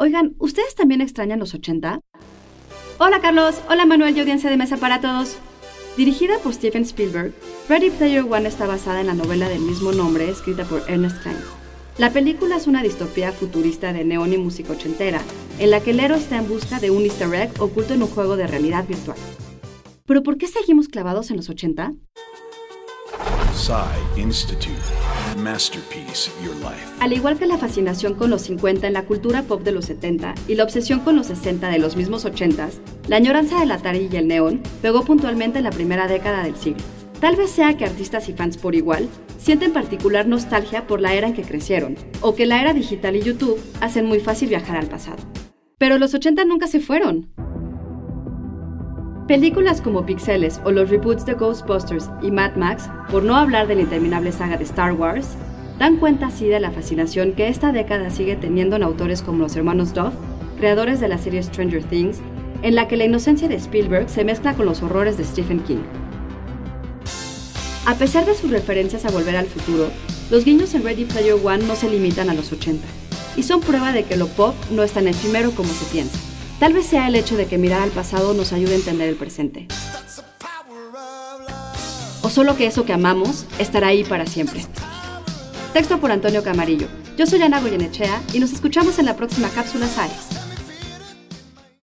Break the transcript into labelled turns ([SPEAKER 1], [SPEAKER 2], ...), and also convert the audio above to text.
[SPEAKER 1] Oigan, ¿ustedes también extrañan los 80? Hola Carlos, hola Manuel y audiencia de mesa para todos. Dirigida por Steven Spielberg, Ready Player One está basada en la novela del mismo nombre escrita por Ernest Cline. La película es una distopía futurista de neón y música ochentera, en la que el héroe está en busca de un easter egg oculto en un juego de realidad virtual. ¿Pero por qué seguimos clavados en los 80?
[SPEAKER 2] Institute. Masterpiece Your Life.
[SPEAKER 1] Al igual que la fascinación con los 50 en la cultura pop de los 70 y la obsesión con los 60 de los mismos 80s, la añoranza del Atari y el neón pegó puntualmente en la primera década del siglo. Tal vez sea que artistas y fans por igual sienten particular nostalgia por la era en que crecieron, o que la era digital y YouTube hacen muy fácil viajar al pasado. Pero los 80 nunca se fueron. Películas como Pixeles o los reboots de Ghostbusters y Mad Max, por no hablar de la interminable saga de Star Wars, dan cuenta así de la fascinación que esta década sigue teniendo en autores como los hermanos Duff, creadores de la serie Stranger Things, en la que la inocencia de Spielberg se mezcla con los horrores de Stephen King. A pesar de sus referencias a volver al futuro, los guiños en Ready Player One no se limitan a los 80, y son prueba de que lo pop no es tan efímero como se piensa. Tal vez sea el hecho de que mirar al pasado nos ayude a entender el presente. O solo que eso que amamos estará ahí para siempre. Texto por Antonio Camarillo. Yo soy Ana Goyenechea y nos escuchamos en la próxima cápsula SAE.